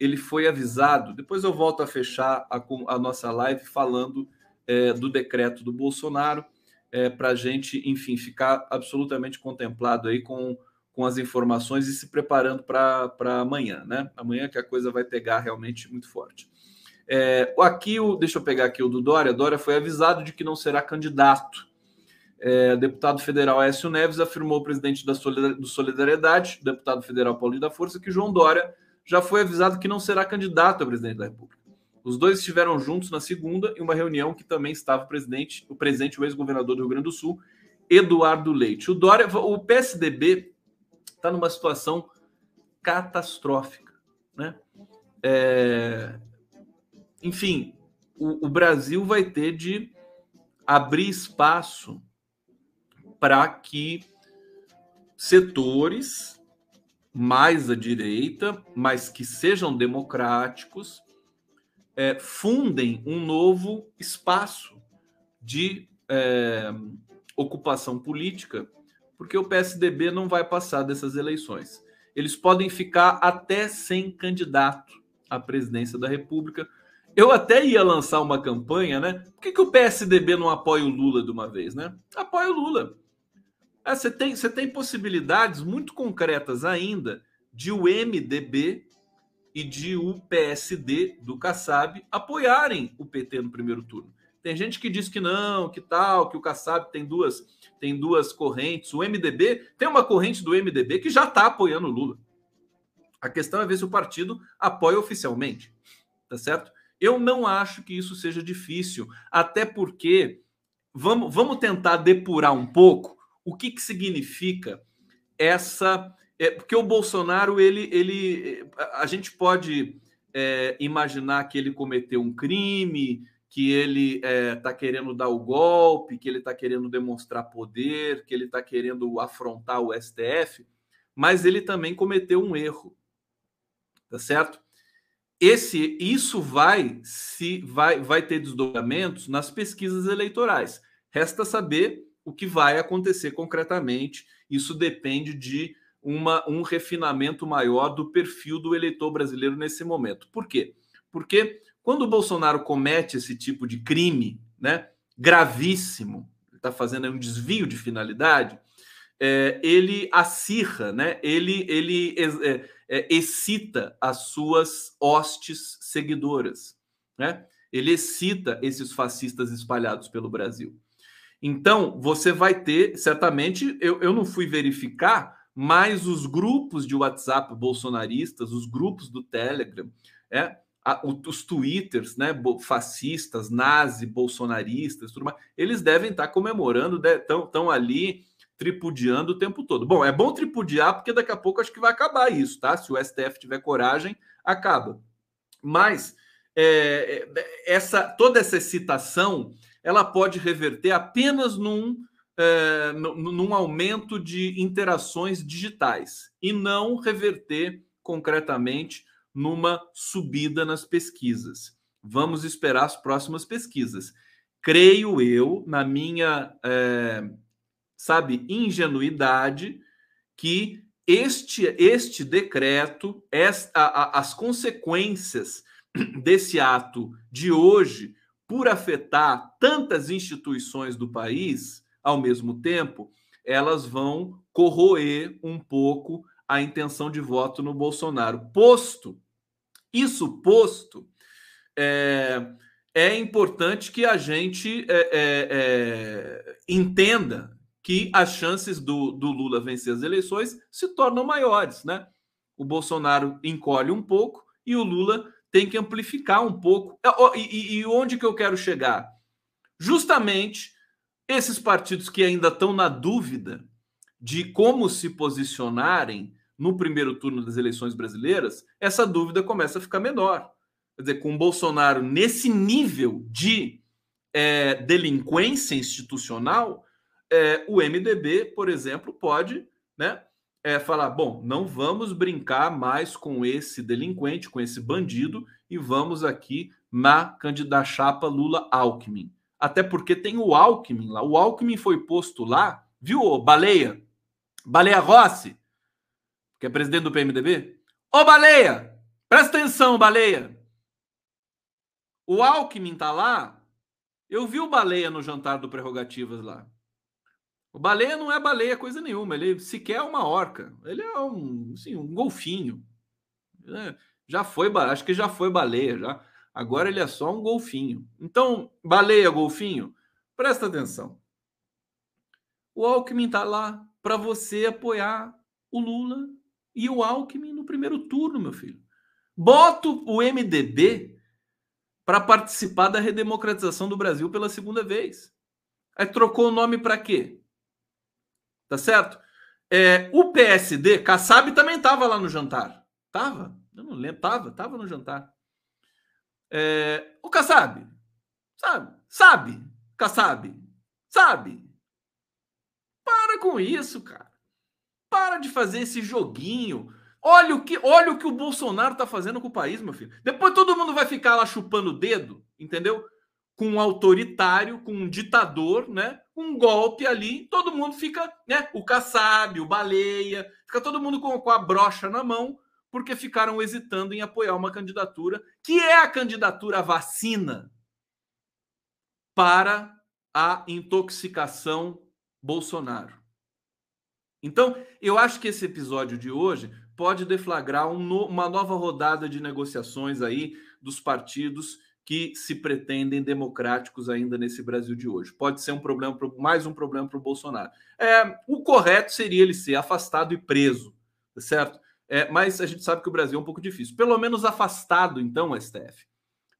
ele foi avisado. Depois eu volto a fechar a, a nossa live falando é, do decreto do Bolsonaro, é, para a gente, enfim, ficar absolutamente contemplado aí com, com as informações e se preparando para amanhã, né? Amanhã que a coisa vai pegar realmente muito forte. É, aqui, o, deixa eu pegar aqui o do Dória. Dória foi avisado de que não será candidato é, deputado federal Écio Neves afirmou ao presidente da Solidariedade, deputado federal Paulinho da Força, que João Dória já foi avisado que não será candidato a presidente da República. Os dois estiveram juntos na segunda em uma reunião que também estava o presidente, o presidente, o ex-governador do Rio Grande do Sul, Eduardo Leite. O Dória, o PSDB está numa situação catastrófica, né? É, enfim, o, o Brasil vai ter de abrir espaço para que setores mais à direita, mas que sejam democráticos, é, fundem um novo espaço de é, ocupação política, porque o PSDB não vai passar dessas eleições. Eles podem ficar até sem candidato à presidência da República. Eu até ia lançar uma campanha, né? Por que, que o PSDB não apoia o Lula de uma vez, né? Apoia o Lula. É, você, tem, você tem possibilidades muito concretas ainda de o MDB e de o PSD do Kassab apoiarem o PT no primeiro turno. Tem gente que diz que não, que tal, que o Kassab tem duas, tem duas correntes. O MDB tem uma corrente do MDB que já está apoiando o Lula. A questão é ver se o partido apoia oficialmente, tá certo? Eu não acho que isso seja difícil, até porque vamos, vamos tentar depurar um pouco o que, que significa essa. É, porque o Bolsonaro, ele, ele, a gente pode é, imaginar que ele cometeu um crime, que ele está é, tá querendo dar o golpe, que ele está querendo demonstrar poder, que ele está querendo afrontar o STF, mas ele também cometeu um erro, tá certo? Esse, isso vai se vai, vai ter desdobramentos nas pesquisas eleitorais. Resta saber o que vai acontecer concretamente. Isso depende de uma, um refinamento maior do perfil do eleitor brasileiro nesse momento. Por quê? Porque quando o Bolsonaro comete esse tipo de crime, né, gravíssimo, está fazendo um desvio de finalidade, é, ele acirra, né, ele, ele é, é, excita as suas hostes seguidoras, né? Ele excita esses fascistas espalhados pelo Brasil. Então, você vai ter, certamente, eu, eu não fui verificar, mas os grupos de WhatsApp bolsonaristas, os grupos do Telegram, é, a, os twitters, né, fascistas, nazi, bolsonaristas, tudo mais, eles devem estar comemorando, estão ali tripudiando o tempo todo. Bom, é bom tripudiar porque daqui a pouco acho que vai acabar isso, tá? Se o STF tiver coragem, acaba. Mas é, é essa toda essa excitação ela pode reverter apenas num, é, num aumento de interações digitais e não reverter concretamente numa subida nas pesquisas. Vamos esperar as próximas pesquisas. Creio eu, na minha, é, sabe, ingenuidade que este, este decreto, esta, a, as consequências desse ato de hoje, por afetar tantas instituições do país ao mesmo tempo, elas vão corroer um pouco a intenção de voto no Bolsonaro. Posto, isso posto, é, é importante que a gente é, é, é entenda que as chances do, do Lula vencer as eleições se tornam maiores, né? O Bolsonaro encolhe um pouco e o Lula tem que amplificar um pouco. É, e, e onde que eu quero chegar? Justamente esses partidos que ainda estão na dúvida de como se posicionarem no primeiro turno das eleições brasileiras, essa dúvida começa a ficar menor. Quer dizer, com o Bolsonaro nesse nível de é, delinquência institucional, é, o MDB, por exemplo, pode né, é, falar: bom, não vamos brincar mais com esse delinquente, com esse bandido, e vamos aqui na candidata chapa Lula-Alckmin. Até porque tem o Alckmin lá. O Alckmin foi posto lá, viu, Baleia? Baleia Rossi, que é presidente do PMDB. Ô, Baleia! Presta atenção, Baleia! O Alckmin tá lá. Eu vi o Baleia no jantar do Prerrogativas lá. O baleia não é baleia coisa nenhuma, ele sequer é uma orca. Ele é um, assim, um golfinho. É, já foi, acho que já foi baleia, já. Agora ele é só um golfinho. Então, baleia, golfinho, presta atenção. O Alckmin tá lá para você apoiar o Lula e o Alckmin no primeiro turno, meu filho. Bota o MDB para participar da redemocratização do Brasil pela segunda vez. Aí trocou o nome para quê? Tá certo? É, o PSD, Kassab também estava lá no jantar. Tava? Eu não lembro. Tava, tava no jantar. É, o Kassab, sabe? Sabe? Kassab, sabe? Para com isso, cara. Para de fazer esse joguinho. Olha o que, olha o que o Bolsonaro tá fazendo com o país, meu filho. Depois todo mundo vai ficar lá chupando o dedo, entendeu? Com um autoritário, com um ditador, né? um golpe ali, todo mundo fica, né? O Kassab, o Baleia, fica todo mundo com, com a brocha na mão, porque ficaram hesitando em apoiar uma candidatura que é a candidatura vacina para a intoxicação Bolsonaro. Então, eu acho que esse episódio de hoje pode deflagrar um no, uma nova rodada de negociações aí dos partidos que se pretendem democráticos ainda nesse Brasil de hoje. Pode ser um problema, mais um problema para o Bolsonaro. É, o correto seria ele ser afastado e preso, tá certo? É, mas a gente sabe que o Brasil é um pouco difícil. Pelo menos afastado, então, STF,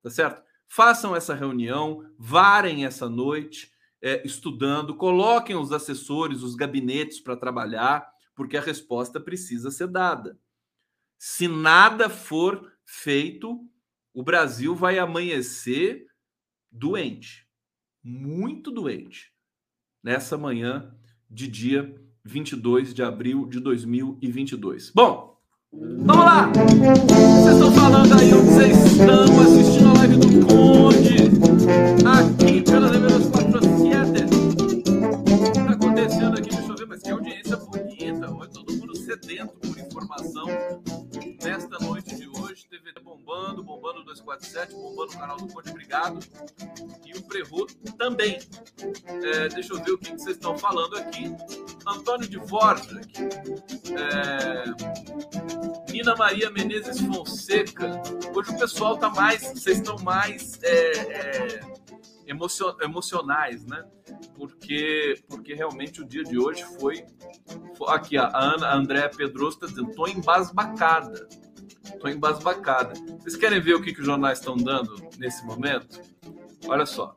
tá certo? Façam essa reunião, varem essa noite, é, estudando, coloquem os assessores, os gabinetes para trabalhar, porque a resposta precisa ser dada. Se nada for feito, o Brasil vai amanhecer doente, muito doente, nessa manhã de dia 22 de abril de 2022. Bom, vamos lá! Vocês estão falando aí onde vocês estão assistindo a live do Conde, aqui pela Deveras 47. Bombando, bombando 247, bombando o canal do Conde, obrigado. E o Prevô também. É, deixa eu ver o que, que vocês estão falando aqui. Antônio de Vorjak, é, Nina Maria Menezes Fonseca. Hoje o pessoal tá mais, vocês estão mais é, é, emocionais, né? Porque, porque realmente o dia de hoje foi. foi aqui, a Ana a Andréa Pedroso está dizendo: estou embasbacada. Estou embasbacada. Vocês querem ver o que, que os jornais estão dando nesse momento? Olha só.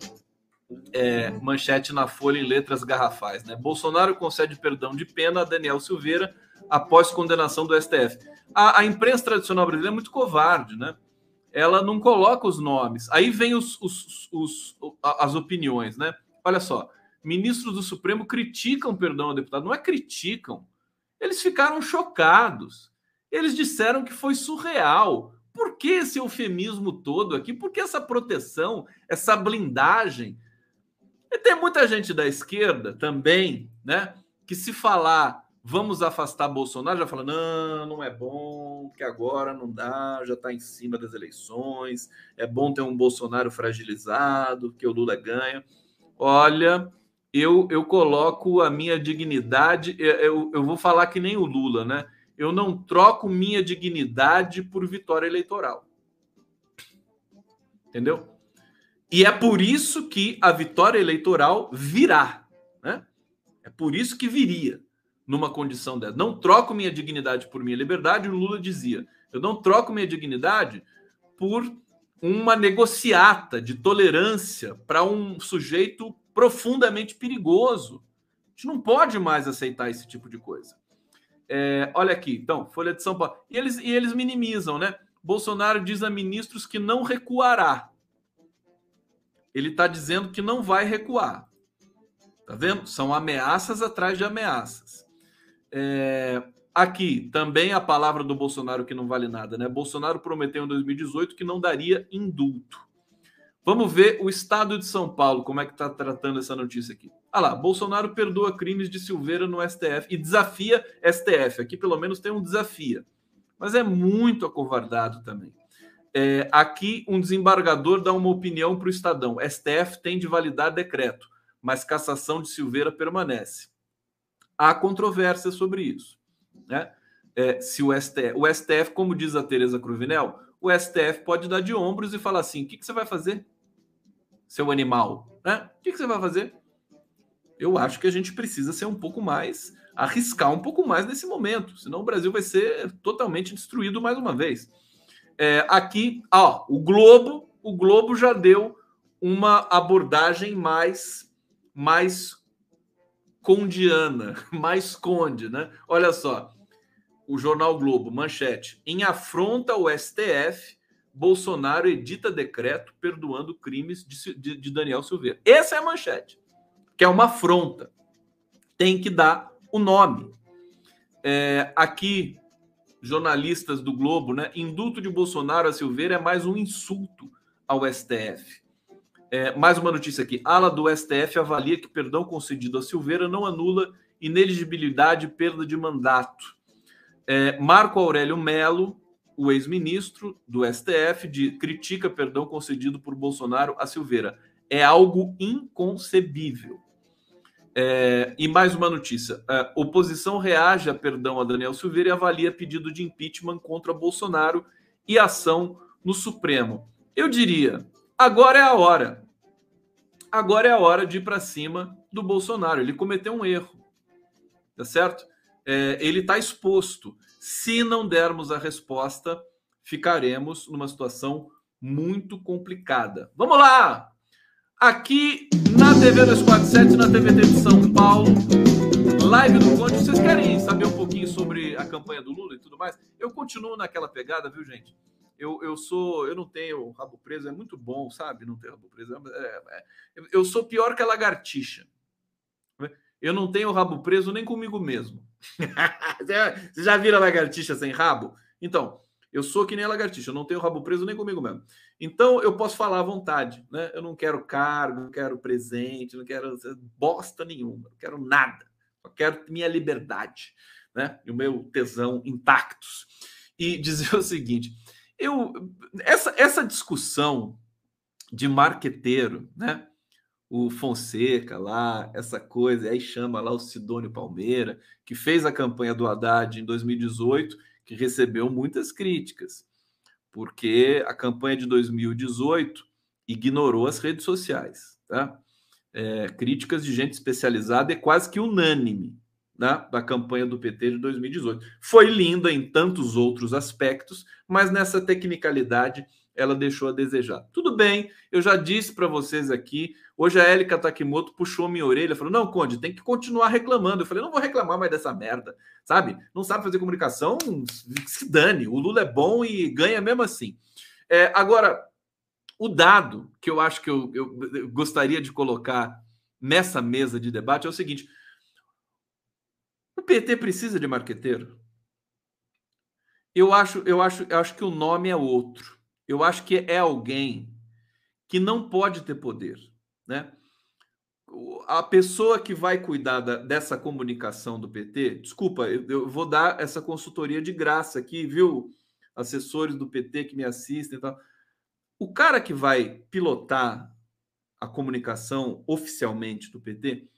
É, manchete na Folha em letras garrafais. Né? Bolsonaro concede perdão de pena a Daniel Silveira após condenação do STF. A, a imprensa tradicional brasileira é muito covarde, né? Ela não coloca os nomes. Aí vem os, os, os, as opiniões, né? Olha só. Ministros do Supremo criticam perdão ao deputado. Não é criticam. Eles ficaram chocados. Eles disseram que foi surreal. Por que esse eufemismo todo aqui? Por que essa proteção, essa blindagem? E tem muita gente da esquerda também, né? Que se falar vamos afastar Bolsonaro, já fala, não, não é bom, que agora não dá, já está em cima das eleições, é bom ter um Bolsonaro fragilizado, que o Lula ganha. Olha, eu, eu coloco a minha dignidade, eu, eu vou falar que nem o Lula, né? Eu não troco minha dignidade por vitória eleitoral. Entendeu? E é por isso que a vitória eleitoral virá. Né? É por isso que viria numa condição dessa. Não troco minha dignidade por minha liberdade, o Lula dizia. Eu não troco minha dignidade por uma negociata de tolerância para um sujeito profundamente perigoso. A gente não pode mais aceitar esse tipo de coisa. É, olha aqui, então, Folha de São Paulo. E eles, e eles minimizam, né? Bolsonaro diz a ministros que não recuará ele está dizendo que não vai recuar. Tá vendo? São ameaças atrás de ameaças. É, aqui também a palavra do Bolsonaro que não vale nada, né? Bolsonaro prometeu em 2018 que não daria indulto. Vamos ver o estado de São Paulo, como é que está tratando essa notícia aqui. Ah lá, Bolsonaro perdoa crimes de Silveira no STF e desafia STF. Aqui pelo menos tem um desafia. Mas é muito acovardado também. É, aqui, um desembargador dá uma opinião para o Estadão. STF tem de validar decreto, mas cassação de Silveira permanece. Há controvérsia sobre isso. Né? É, se o STF, o STF, como diz a Tereza Cruvinel, o STF pode dar de ombros e falar assim: o que, que você vai fazer, seu animal? Né? O que, que você vai fazer? Eu acho que a gente precisa ser um pouco mais, arriscar um pouco mais nesse momento, senão o Brasil vai ser totalmente destruído mais uma vez. É, aqui, ó, o Globo, o Globo já deu uma abordagem mais mais condiana, mais conde, né? Olha só, o jornal Globo, manchete: em afronta ao STF, Bolsonaro edita decreto perdoando crimes de, de, de Daniel Silveira. Essa é a manchete, que é uma afronta. Tem que dar o nome. É, aqui jornalistas do Globo, né? Indulto de Bolsonaro a Silveira é mais um insulto ao STF. É, mais uma notícia aqui. Ala do STF avalia que perdão concedido a Silveira não anula ineligibilidade e perda de mandato. É, Marco Aurélio Melo, o ex-ministro do STF, de, critica perdão concedido por Bolsonaro a Silveira. É algo inconcebível. É, e mais uma notícia: a oposição reage a perdão a Daniel Silveira e avalia pedido de impeachment contra Bolsonaro e ação no Supremo. Eu diria, agora é a hora. Agora é a hora de ir para cima do Bolsonaro. Ele cometeu um erro, tá certo? É, ele está exposto. Se não dermos a resposta, ficaremos numa situação muito complicada. Vamos lá! Aqui na TV 247, na TVT de São Paulo, live do Conde. Vocês querem saber um pouquinho sobre a campanha do Lula e tudo mais? Eu continuo naquela pegada, viu, gente? Eu, eu sou, eu não tenho rabo preso, é muito bom, sabe? Não ter rabo preso. É, é, eu sou pior que a lagartixa. Eu não tenho rabo preso nem comigo mesmo. Você já viram a lagartixa sem rabo? Então, eu sou que nem a lagartixa, eu não tenho rabo preso nem comigo mesmo. Então eu posso falar à vontade, né? Eu não quero cargo, não quero presente, não quero bosta nenhuma, não quero nada. Eu quero minha liberdade, né? E o meu tesão intactos. E dizer o seguinte, eu essa essa discussão de marqueteiro, né? O Fonseca lá, essa coisa, aí chama lá o Sidônio Palmeira, que fez a campanha do Haddad em 2018 que recebeu muitas críticas, porque a campanha de 2018 ignorou as redes sociais. Tá? É, críticas de gente especializada é quase que unânime né, da campanha do PT de 2018. Foi linda em tantos outros aspectos, mas nessa tecnicalidade ela deixou a desejar. Tudo bem, eu já disse para vocês aqui. Hoje a Érica Takimoto puxou minha orelha, falou: Não, Conde, tem que continuar reclamando. Eu falei: Não vou reclamar mais dessa merda, sabe? Não sabe fazer comunicação? Se dane. O Lula é bom e ganha mesmo assim. É, agora, o dado que eu acho que eu, eu, eu gostaria de colocar nessa mesa de debate é o seguinte: o PT precisa de marqueteiro? Eu acho, eu acho, eu acho que o nome é outro eu acho que é alguém que não pode ter poder, né? a pessoa que vai cuidar da, dessa comunicação do PT, desculpa, eu, eu, vou dar essa consultoria de graça aqui, viu? Assessores do PT que me assistem e tal. O cara que vai pilotar a comunicação oficialmente do PT,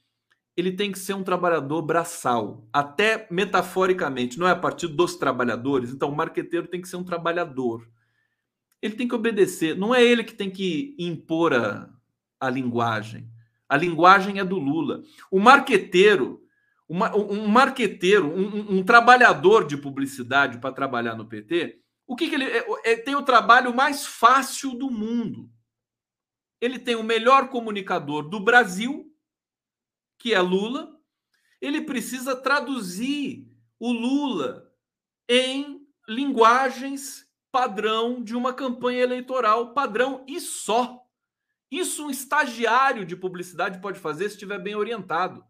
ele tem que ser um trabalhador braçal, até metaforicamente, não é a partir dos trabalhadores. Então, o marqueteiro tem que ser um trabalhador. Ele tem que obedecer, não é ele que tem que impor a, a linguagem. A linguagem é do Lula. O marqueteiro, uma, um marqueteiro, um, um, trabalhador de publicidade para trabalhar no PT, o que, que ele é, é, tem o trabalho mais fácil do mundo. Ele tem o melhor comunicador do Brasil, que é Lula. Ele precisa traduzir o Lula em linguagens padrão de uma campanha eleitoral padrão e só. Isso um estagiário de publicidade pode fazer se estiver bem orientado.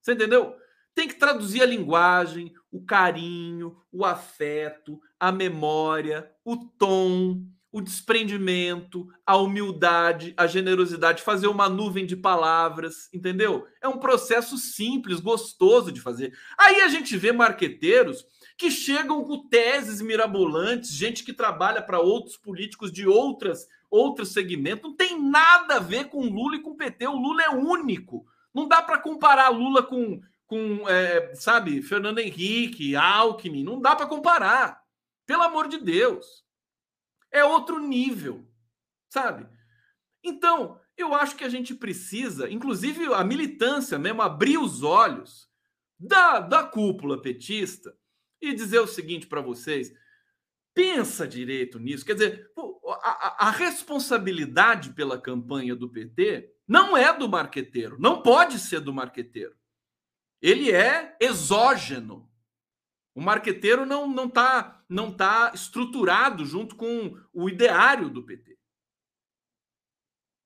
Você entendeu? Tem que traduzir a linguagem, o carinho, o afeto, a memória, o tom, o desprendimento, a humildade, a generosidade, fazer uma nuvem de palavras, entendeu? É um processo simples, gostoso de fazer. Aí a gente vê marqueteiros que chegam com teses mirabolantes, gente que trabalha para outros políticos de outras outro segmento. Não tem nada a ver com Lula e com PT. O Lula é único. Não dá para comparar Lula com, com é, sabe, Fernando Henrique, Alckmin. Não dá para comparar. Pelo amor de Deus. É outro nível, sabe? Então, eu acho que a gente precisa, inclusive a militância mesmo, abrir os olhos da, da cúpula petista e dizer o seguinte para vocês: pensa direito nisso. Quer dizer, a, a, responsabilidade pela campanha do PT não é do marqueteiro, não pode ser do marqueteiro. Ele é exógeno. O marqueteiro não não está não tá estruturado junto com o ideário do PT.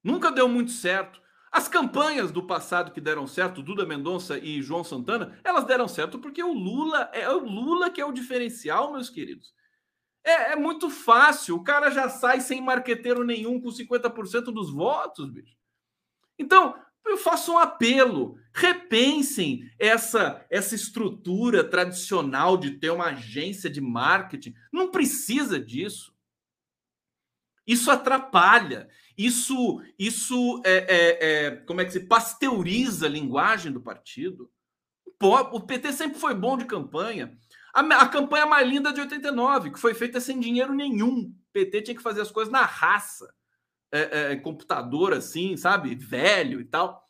Nunca deu muito certo. As campanhas do passado que deram certo, Duda Mendonça e João Santana, elas deram certo porque o Lula é o Lula que é o diferencial, meus queridos. É, é, muito fácil. O cara já sai sem marqueteiro nenhum com 50% dos votos, bicho. Então, eu faço um apelo. Repensem essa, essa estrutura tradicional de ter uma agência de marketing. Não precisa disso. Isso atrapalha. Isso, isso é, é, é como é que se pasteuriza a linguagem do partido. O PT sempre foi bom de campanha. A, a, campanha mais linda de 89, que foi feita sem dinheiro nenhum. O PT tinha que fazer as coisas na raça. É, é, computador assim, sabe? Velho e tal.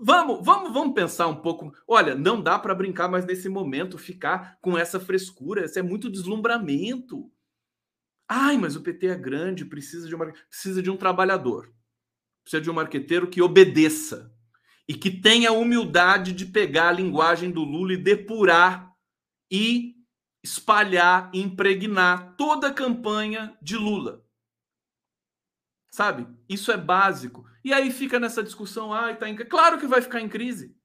Vamos, vamos, vamos pensar um pouco. Olha, não dá para brincar mais nesse momento, ficar com essa frescura. Isso é muito deslumbramento. Ai, mas o PT é grande, precisa de, uma, precisa de um trabalhador. Precisa de um marqueteiro que obedeça e que tenha a humildade de pegar a linguagem do Lula e depurar e espalhar, impregnar toda a campanha de Lula. Sabe? Isso é básico. E aí fica nessa discussão, ah, tá em... claro que vai ficar em crise.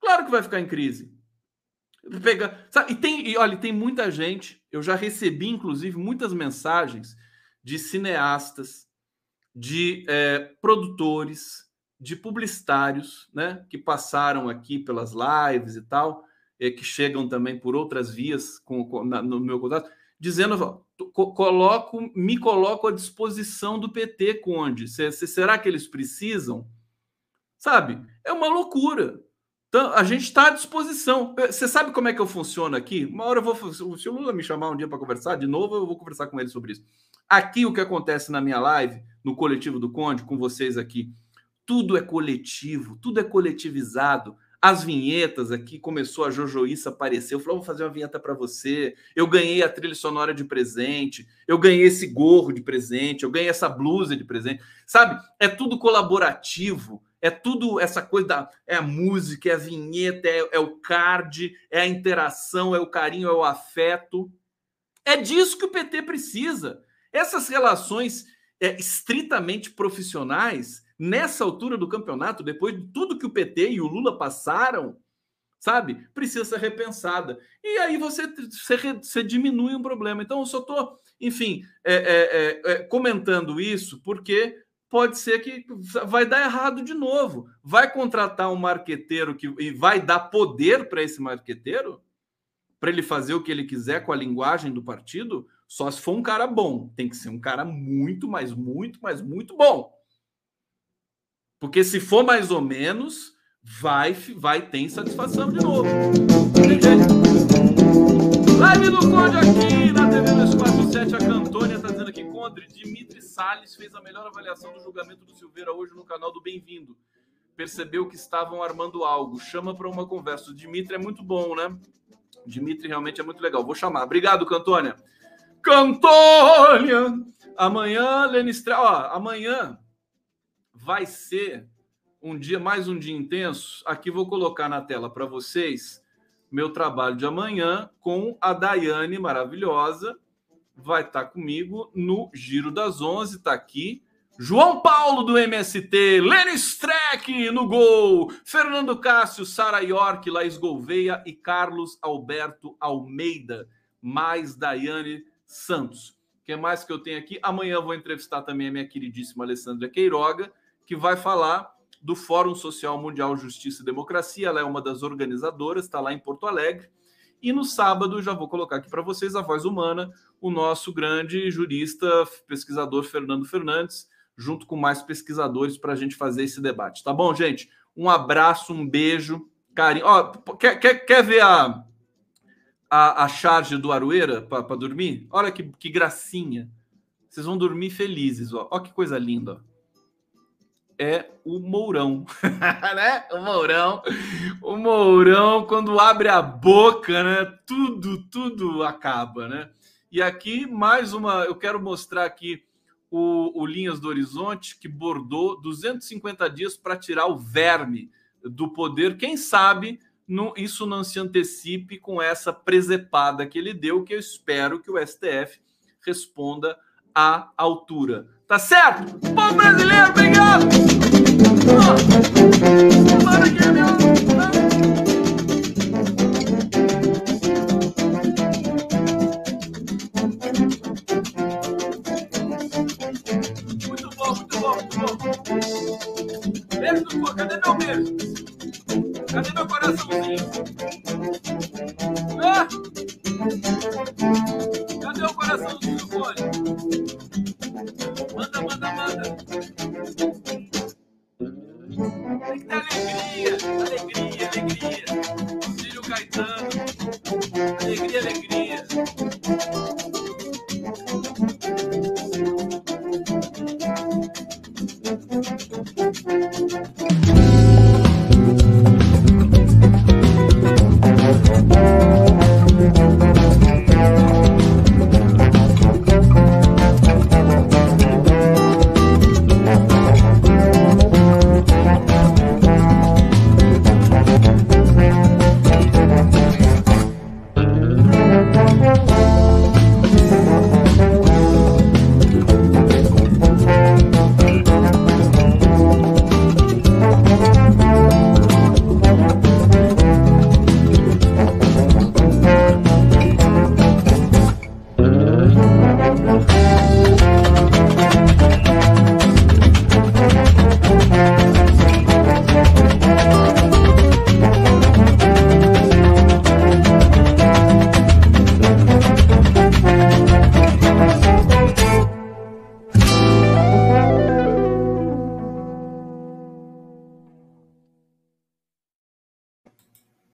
Claro que vai ficar em crise. Pega, sabe? E tem, e olha, tem muita gente, eu já recebi inclusive muitas mensagens de cineastas, de é, produtores, de publicitários, né, que passaram aqui pelas lives e tal, é, que chegam também por outras vias com, com na, no meu contato, dizendo: coloco, me coloco à disposição do PT, Conde. Se, será que eles precisam? Sabe? É uma loucura. Então, a gente está à disposição. Você sabe como é que eu funciono aqui? Uma hora eu vou. Se o Lula me chamar um dia para conversar, de novo, eu vou conversar com ele sobre isso. Aqui, o que acontece na minha live, no coletivo do Conde, com vocês aqui, tudo é coletivo, tudo é coletivizado. As vinhetas aqui, começou a Jojoíça aparecer. Eu falei, vou fazer uma vinheta para você. Eu ganhei a trilha sonora de presente. Eu ganhei esse gorro de presente. Eu ganhei essa blusa de presente. Sabe? É tudo colaborativo. É tudo essa coisa da. É a música, é a vinheta, é, é o card, é a interação, é o carinho, é o afeto. É disso que o PT precisa. Essas relações é, estritamente profissionais nessa altura do campeonato, depois de tudo que o PT e o Lula passaram, sabe? Precisa ser repensada. E aí você, você, você diminui um problema. Então, eu só estou, enfim, é, é, é, é, comentando isso porque pode ser que vai dar errado de novo. Vai contratar um marqueteiro que e vai dar poder para esse marqueteiro para ele fazer o que ele quiser com a linguagem do partido, só se for um cara bom. Tem que ser um cara muito, mas muito, mas muito bom. Porque se for mais ou menos, vai vai ter insatisfação de novo. Live do Conde aqui Salles fez a melhor avaliação do julgamento do Silveira hoje no canal do Bem-vindo. Percebeu que estavam armando algo. Chama para uma conversa. O Dimitri é muito bom, né? O Dimitri realmente é muito legal. Vou chamar. Obrigado, Cantônia. Cantônia! Amanhã, Lenistra. Ó, amanhã vai ser um dia, mais um dia intenso. Aqui vou colocar na tela para vocês meu trabalho de amanhã com a Daiane maravilhosa. Vai estar comigo no Giro das Onze, está aqui. João Paulo do MST, Lenny Streck no gol, Fernando Cássio, Sara York, Laís Gouveia e Carlos Alberto Almeida, mais Daiane Santos. O que mais que eu tenho aqui? Amanhã vou entrevistar também a minha queridíssima Alessandra Queiroga, que vai falar do Fórum Social Mundial Justiça e Democracia. Ela é uma das organizadoras, está lá em Porto Alegre. E no sábado, já vou colocar aqui para vocês a voz humana, o nosso grande jurista, pesquisador Fernando Fernandes, junto com mais pesquisadores para a gente fazer esse debate. Tá bom, gente? Um abraço, um beijo, carinho. Ó, quer, quer, quer ver a, a, a charge do Aroeira para dormir? Olha que, que gracinha. Vocês vão dormir felizes, ó. Olha que coisa linda. Ó é o Mourão, né? O Mourão, o Mourão quando abre a boca, né? Tudo, tudo acaba, né? E aqui mais uma, eu quero mostrar aqui o, o Linhas do Horizonte que bordou 250 dias para tirar o verme do poder. Quem sabe isso não se antecipe com essa presepada que ele deu, que eu espero que o STF responda à altura. Tá certo? Povo brasileiro, obrigado! Muito